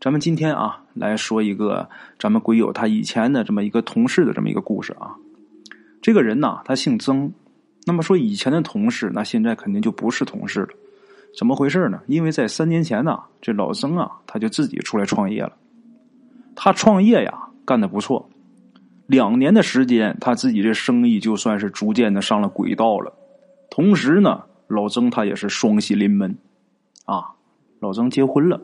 咱们今天啊来说一个咱们鬼友他以前的这么一个同事的这么一个故事啊。这个人呐，他姓曾。那么说以前的同事，那现在肯定就不是同事了。怎么回事呢？因为在三年前呢，这老曾啊，他就自己出来创业了。他创业呀，干的不错。两年的时间，他自己这生意就算是逐渐的上了轨道了。同时呢，老曾他也是双喜临门啊，老曾结婚了。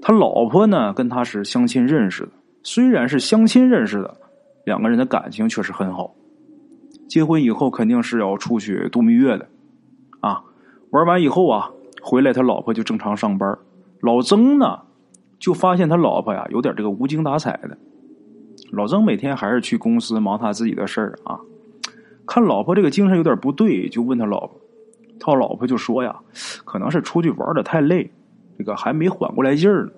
他老婆呢，跟他是相亲认识的。虽然是相亲认识的，两个人的感情确实很好。结婚以后肯定是要出去度蜜月的，啊，玩完以后啊，回来他老婆就正常上班。老曾呢，就发现他老婆呀有点这个无精打采的。老曾每天还是去公司忙他自己的事儿啊，看老婆这个精神有点不对，就问他老婆，他老婆就说呀，可能是出去玩的太累，这个还没缓过来劲儿呢。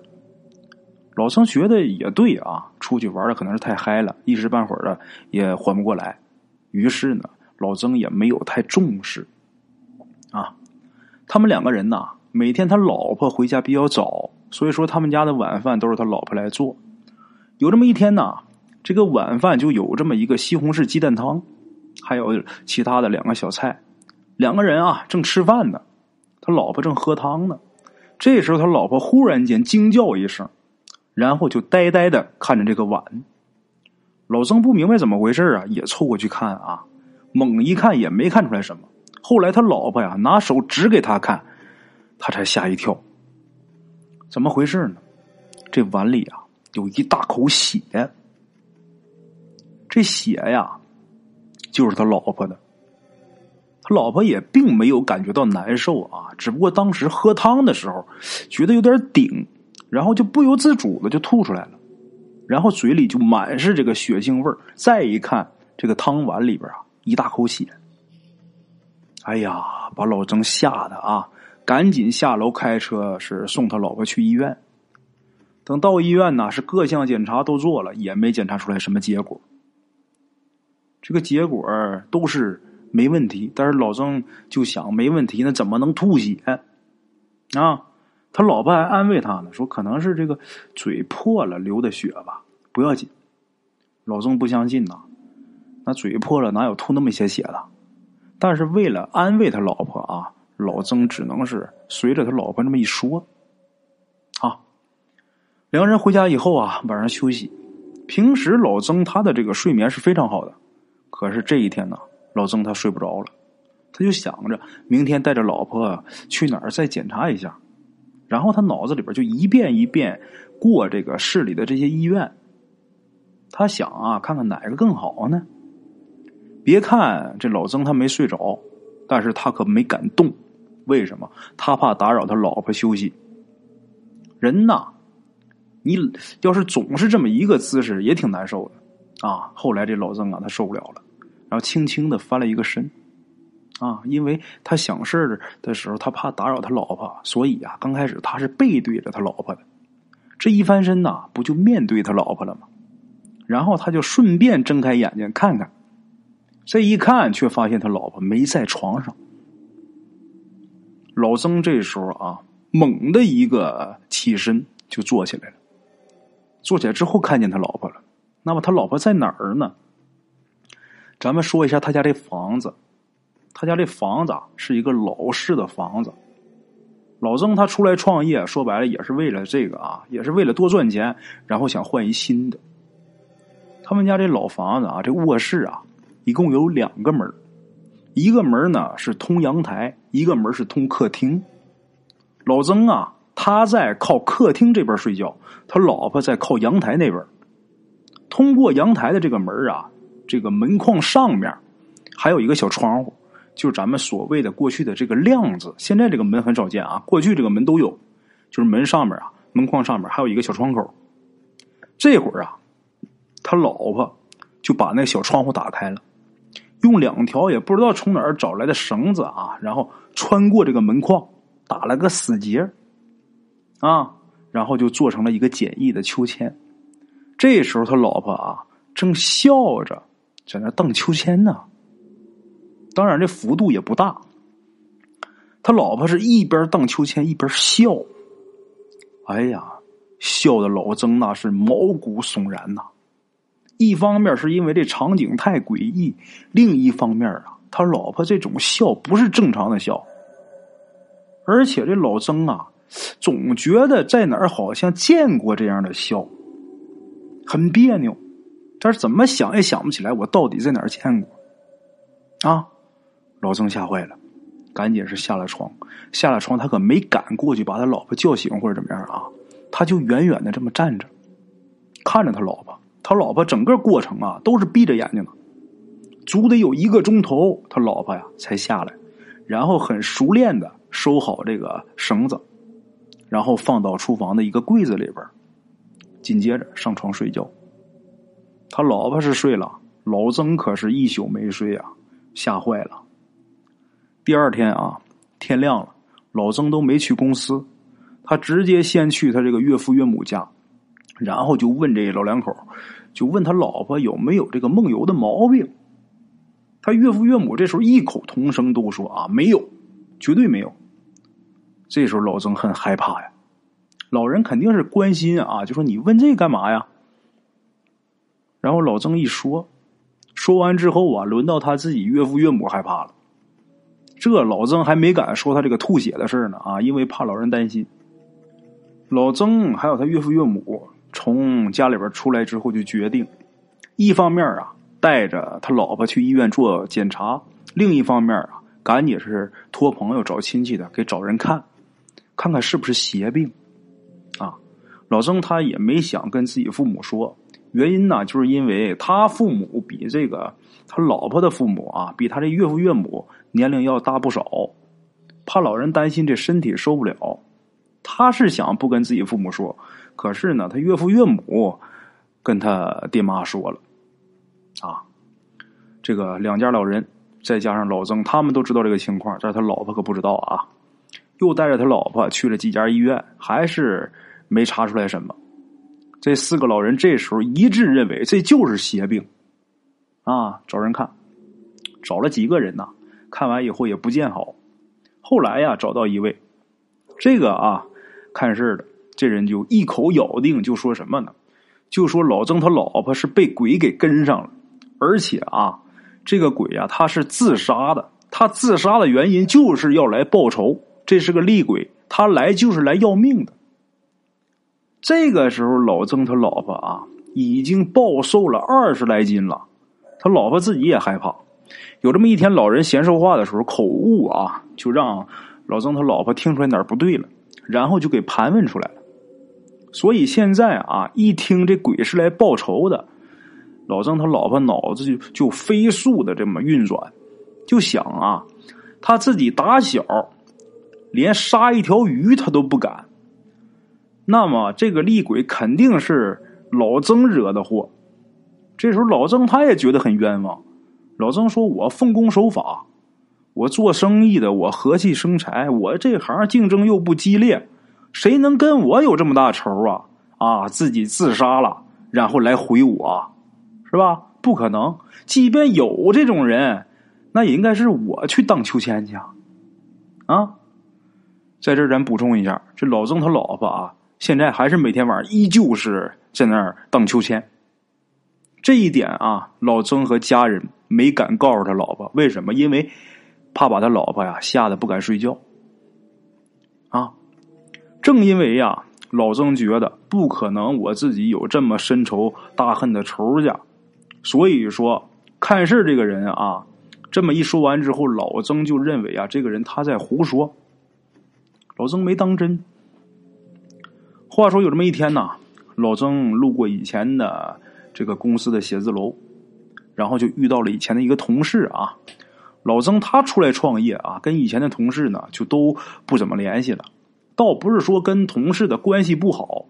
老曾觉得也对啊，出去玩的可能是太嗨了，一时半会儿的也缓不过来。于是呢，老曾也没有太重视，啊，他们两个人呐，每天他老婆回家比较早，所以说他们家的晚饭都是他老婆来做。有这么一天呐，这个晚饭就有这么一个西红柿鸡蛋汤，还有其他的两个小菜。两个人啊正吃饭呢，他老婆正喝汤呢。这时候他老婆忽然间惊叫一声，然后就呆呆的看着这个碗。老曾不明白怎么回事啊，也凑过去看啊，猛一看也没看出来什么。后来他老婆呀拿手指给他看，他才吓一跳。怎么回事呢？这碗里啊有一大口血，这血呀就是他老婆的。老婆也并没有感觉到难受啊，只不过当时喝汤的时候觉得有点顶，然后就不由自主的就吐出来了。然后嘴里就满是这个血腥味儿，再一看这个汤碗里边啊，一大口血。哎呀，把老曾吓得啊，赶紧下楼开车是送他老婆去医院。等到医院呢，是各项检查都做了，也没检查出来什么结果。这个结果都是没问题，但是老曾就想没问题，那怎么能吐血啊？他老婆还安慰他呢，说可能是这个嘴破了流的血吧，不要紧。老曾不相信呐，那嘴破了哪有吐那么些血的？但是为了安慰他老婆啊，老曾只能是随着他老婆这么一说。啊，两个人回家以后啊，晚上休息。平时老曾他的这个睡眠是非常好的，可是这一天呢，老曾他睡不着了，他就想着明天带着老婆去哪儿再检查一下。然后他脑子里边就一遍一遍过这个市里的这些医院，他想啊，看看哪个更好呢？别看这老曾他没睡着，但是他可没敢动，为什么？他怕打扰他老婆休息。人呐，你要是总是这么一个姿势，也挺难受的啊。后来这老曾啊，他受不了了，然后轻轻的翻了一个身。啊，因为他想事儿的时候，他怕打扰他老婆，所以啊，刚开始他是背对着他老婆的。这一翻身呐，不就面对他老婆了吗？然后他就顺便睁开眼睛看看，这一看却发现他老婆没在床上。老曾这时候啊，猛的一个起身就坐起来了。坐起来之后看见他老婆了，那么他老婆在哪儿呢？咱们说一下他家这房子。他家这房子是一个老式的房子，老曾他出来创业，说白了也是为了这个啊，也是为了多赚钱，然后想换一新的。他们家这老房子啊，这卧室啊，一共有两个门一个门呢是通阳台，一个门是通客厅。老曾啊，他在靠客厅这边睡觉，他老婆在靠阳台那边。通过阳台的这个门啊，这个门框上面还有一个小窗户。就是咱们所谓的过去的这个亮字，现在这个门很少见啊。过去这个门都有，就是门上面啊，门框上面还有一个小窗口。这会儿啊，他老婆就把那小窗户打开了，用两条也不知道从哪儿找来的绳子啊，然后穿过这个门框，打了个死结啊，然后就做成了一个简易的秋千。这时候他老婆啊，正笑着在那荡秋千呢。当然，这幅度也不大。他老婆是一边荡秋千一边笑。哎呀，笑的老曾那是毛骨悚然呐。一方面是因为这场景太诡异，另一方面啊，他老婆这种笑不是正常的笑，而且这老曾啊，总觉得在哪儿好像见过这样的笑，很别扭，但是怎么想也想不起来我到底在哪儿见过。啊，老曾吓坏了，赶紧是下了床，下了床他可没敢过去把他老婆叫醒或者怎么样啊，他就远远的这么站着，看着他老婆。他老婆整个过程啊都是闭着眼睛的，足得有一个钟头，他老婆呀才下来，然后很熟练的收好这个绳子，然后放到厨房的一个柜子里边，紧接着上床睡觉。他老婆是睡了，老曾可是一宿没睡啊，吓坏了。第二天啊，天亮了，老曾都没去公司，他直接先去他这个岳父岳母家。然后就问这老两口，就问他老婆有没有这个梦游的毛病。他岳父岳母这时候异口同声都说啊，没有，绝对没有。这时候老曾很害怕呀，老人肯定是关心啊，就说你问这干嘛呀？然后老曾一说，说完之后啊，轮到他自己岳父岳母害怕了。这老曾还没敢说他这个吐血的事呢啊，因为怕老人担心。老曾还有他岳父岳母。从家里边出来之后，就决定，一方面啊带着他老婆去医院做检查，另一方面啊赶紧是托朋友找亲戚的给找人看，看看是不是邪病。啊，老曾他也没想跟自己父母说，原因呢就是因为他父母比这个他老婆的父母啊，比他这岳父岳母年龄要大不少，怕老人担心这身体受不了，他是想不跟自己父母说。可是呢，他岳父岳母跟他爹妈说了，啊，这个两家老人再加上老曾，他们都知道这个情况，但是他老婆可不知道啊。又带着他老婆去了几家医院，还是没查出来什么。这四个老人这时候一致认为这就是邪病，啊，找人看，找了几个人呐，看完以后也不见好。后来呀，找到一位，这个啊，看事的。这人就一口咬定，就说什么呢？就说老曾他老婆是被鬼给跟上了，而且啊，这个鬼啊，他是自杀的。他自杀的原因就是要来报仇，这是个厉鬼，他来就是来要命的。这个时候，老曾他老婆啊，已经暴瘦了二十来斤了，他老婆自己也害怕。有这么一天，老人闲说话的时候口误啊，就让老曾他老婆听出来哪儿不对了，然后就给盘问出来了。所以现在啊，一听这鬼是来报仇的，老郑他老婆脑子就就飞速的这么运转，就想啊，他自己打小连杀一条鱼他都不敢，那么这个厉鬼肯定是老曾惹的祸。这时候老曾他也觉得很冤枉，老曾说：“我奉公守法，我做生意的，我和气生财，我这行竞争又不激烈。”谁能跟我有这么大仇啊？啊，自己自杀了，然后来回我，是吧？不可能。即便有这种人，那也应该是我去荡秋千去啊！啊，在这咱补充一下，这老曾他老婆啊，现在还是每天晚上依旧是在那儿荡秋千。这一点啊，老曾和家人没敢告诉他老婆，为什么？因为怕把他老婆呀吓得不敢睡觉。啊。正因为呀，老曾觉得不可能我自己有这么深仇大恨的仇家，所以说看事这个人啊，这么一说完之后，老曾就认为啊，这个人他在胡说。老曾没当真。话说有这么一天呢，老曾路过以前的这个公司的写字楼，然后就遇到了以前的一个同事啊。老曾他出来创业啊，跟以前的同事呢就都不怎么联系了。倒不是说跟同事的关系不好，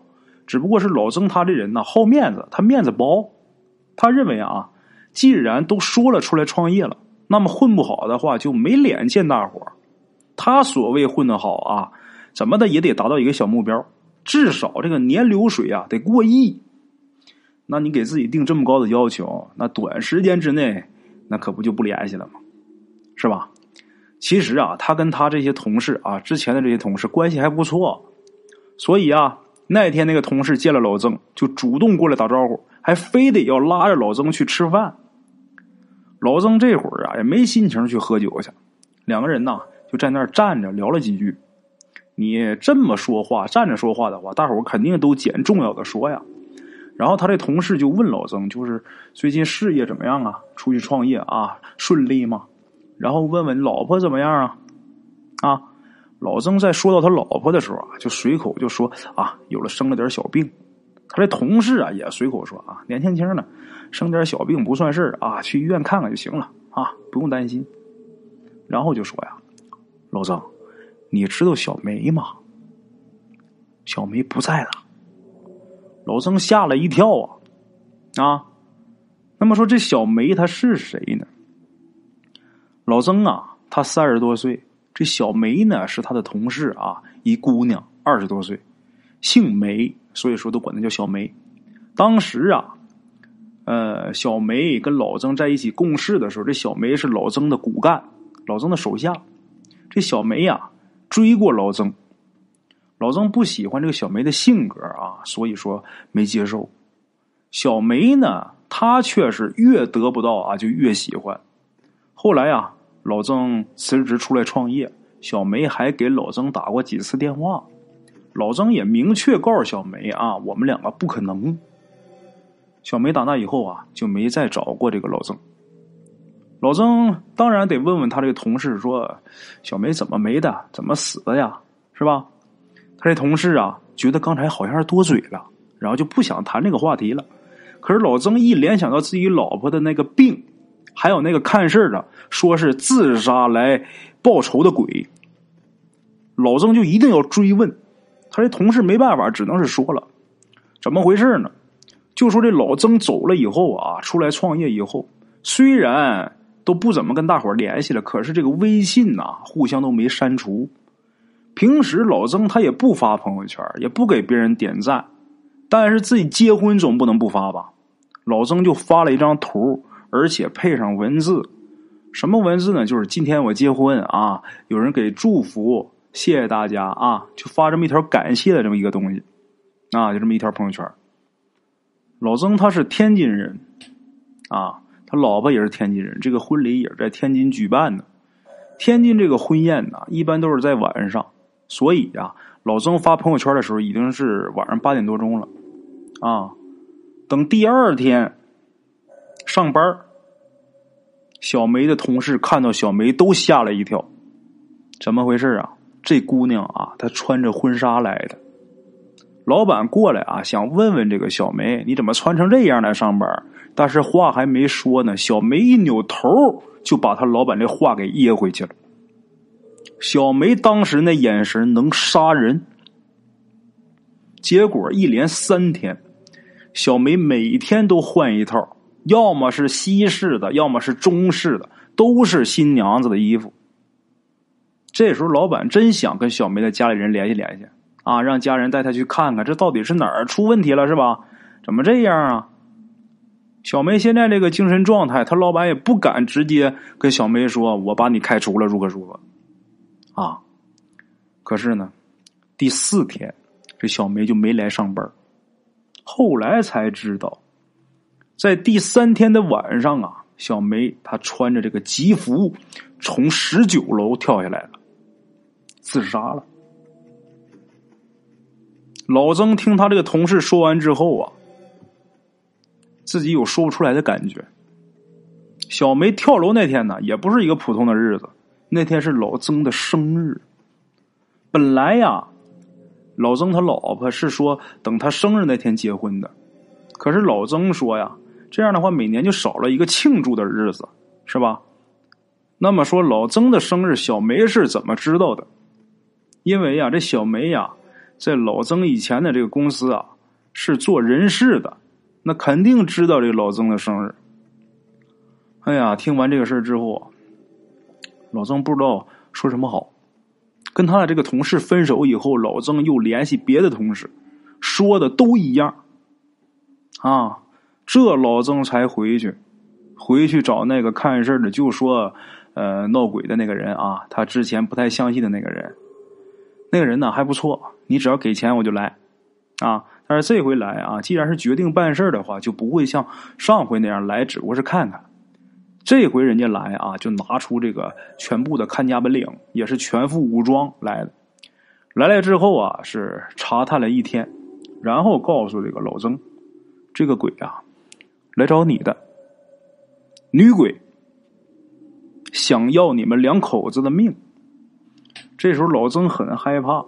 只不过是老曾他这人呢好面子，他面子薄。他认为啊，既然都说了出来创业了，那么混不好的话就没脸见大伙他所谓混得好啊，怎么的也得达到一个小目标，至少这个年流水啊得过亿。那你给自己定这么高的要求，那短时间之内那可不就不联系了吗？是吧？其实啊，他跟他这些同事啊，之前的这些同事关系还不错，所以啊，那天那个同事见了老曾，就主动过来打招呼，还非得要拉着老曾去吃饭。老曾这会儿啊也没心情去喝酒去，两个人呐就在那儿站着聊了几句。你这么说话，站着说话的话，大伙肯定都捡重要的说呀。然后他这同事就问老曾，就是最近事业怎么样啊？出去创业啊，顺利吗？然后问问老婆怎么样啊？啊，老曾在说到他老婆的时候啊，就随口就说啊，有了生了点小病。他这同事啊也随口说啊，年轻轻的，生点小病不算事啊，去医院看看就行了啊，不用担心。然后就说呀，老曾，你知道小梅吗？小梅不在了。老曾吓了一跳啊啊！那么说这小梅她是谁呢？老曾啊，他三十多岁，这小梅呢是他的同事啊，一姑娘二十多岁，姓梅，所以说都管她叫小梅。当时啊，呃，小梅跟老曾在一起共事的时候，这小梅是老曾的骨干，老曾的手下。这小梅呀，追过老曾。老曾不喜欢这个小梅的性格啊，所以说没接受。小梅呢，她却是越得不到啊，就越喜欢。后来啊，老曾辞职出来创业，小梅还给老曾打过几次电话。老曾也明确告诉小梅啊，我们两个不可能。小梅打那以后啊，就没再找过这个老曾。老曾当然得问问他这个同事，说小梅怎么没的，怎么死的呀？是吧？他这同事啊，觉得刚才好像是多嘴了，然后就不想谈这个话题了。可是老曾一联想到自己老婆的那个病，还有那个看事的说是自杀来报仇的鬼，老曾就一定要追问。他这同事没办法，只能是说了怎么回事呢？就说这老曾走了以后啊，出来创业以后，虽然都不怎么跟大伙联系了，可是这个微信呐，互相都没删除。平时老曾他也不发朋友圈，也不给别人点赞，但是自己结婚总不能不发吧？老曾就发了一张图，而且配上文字，什么文字呢？就是今天我结婚啊，有人给祝福，谢谢大家啊，就发这么一条感谢的这么一个东西，啊，就这么一条朋友圈。老曾他是天津人，啊，他老婆也是天津人，这个婚礼也是在天津举办的。天津这个婚宴呢，一般都是在晚上。所以呀，老曾发朋友圈的时候已经是晚上八点多钟了，啊，等第二天上班，小梅的同事看到小梅都吓了一跳，怎么回事啊？这姑娘啊，她穿着婚纱来的。老板过来啊，想问问这个小梅，你怎么穿成这样来上班？但是话还没说呢，小梅一扭头就把他老板这话给噎回去了。小梅当时那眼神能杀人，结果一连三天，小梅每天都换一套，要么是西式的，要么是中式的，都是新娘子的衣服。这时候，老板真想跟小梅的家里人联系联系啊，让家人带她去看看，这到底是哪儿出问题了，是吧？怎么这样啊？小梅现在这个精神状态，他老板也不敢直接跟小梅说：“我把你开除了，如何如何。”啊，可是呢，第四天这小梅就没来上班。后来才知道，在第三天的晚上啊，小梅她穿着这个吉服从十九楼跳下来了，自杀了。老曾听他这个同事说完之后啊，自己有说不出来的感觉。小梅跳楼那天呢，也不是一个普通的日子。那天是老曾的生日，本来呀，老曾他老婆是说等他生日那天结婚的，可是老曾说呀，这样的话每年就少了一个庆祝的日子，是吧？那么说老曾的生日，小梅是怎么知道的？因为呀，这小梅呀，在老曾以前的这个公司啊，是做人事的，那肯定知道这老曾的生日。哎呀，听完这个事儿之后。老曾不知道说什么好，跟他的这个同事分手以后，老曾又联系别的同事，说的都一样。啊，这老曾才回去，回去找那个看事的，就说，呃，闹鬼的那个人啊，他之前不太相信的那个人，那个人呢还不错，你只要给钱我就来，啊。但是这回来啊，既然是决定办事的话，就不会像上回那样来，只不过是看看。这回人家来啊，就拿出这个全部的看家本领，也是全副武装来的。来了之后啊，是查探了一天，然后告诉这个老曾，这个鬼啊，来找你的女鬼，想要你们两口子的命。这时候老曾很害怕。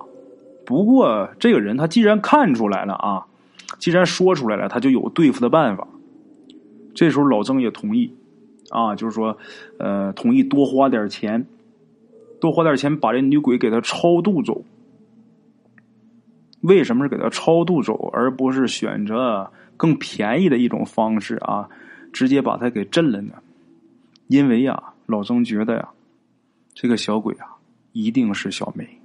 不过，这个人他既然看出来了啊，既然说出来了，他就有对付的办法。这时候老曾也同意，啊，就是说，呃，同意多花点钱，多花点钱把这女鬼给他超度走。为什么是给他超度走，而不是选择更便宜的一种方式啊，直接把他给震了呢？因为呀，老曾觉得呀，这个小鬼啊，一定是小梅。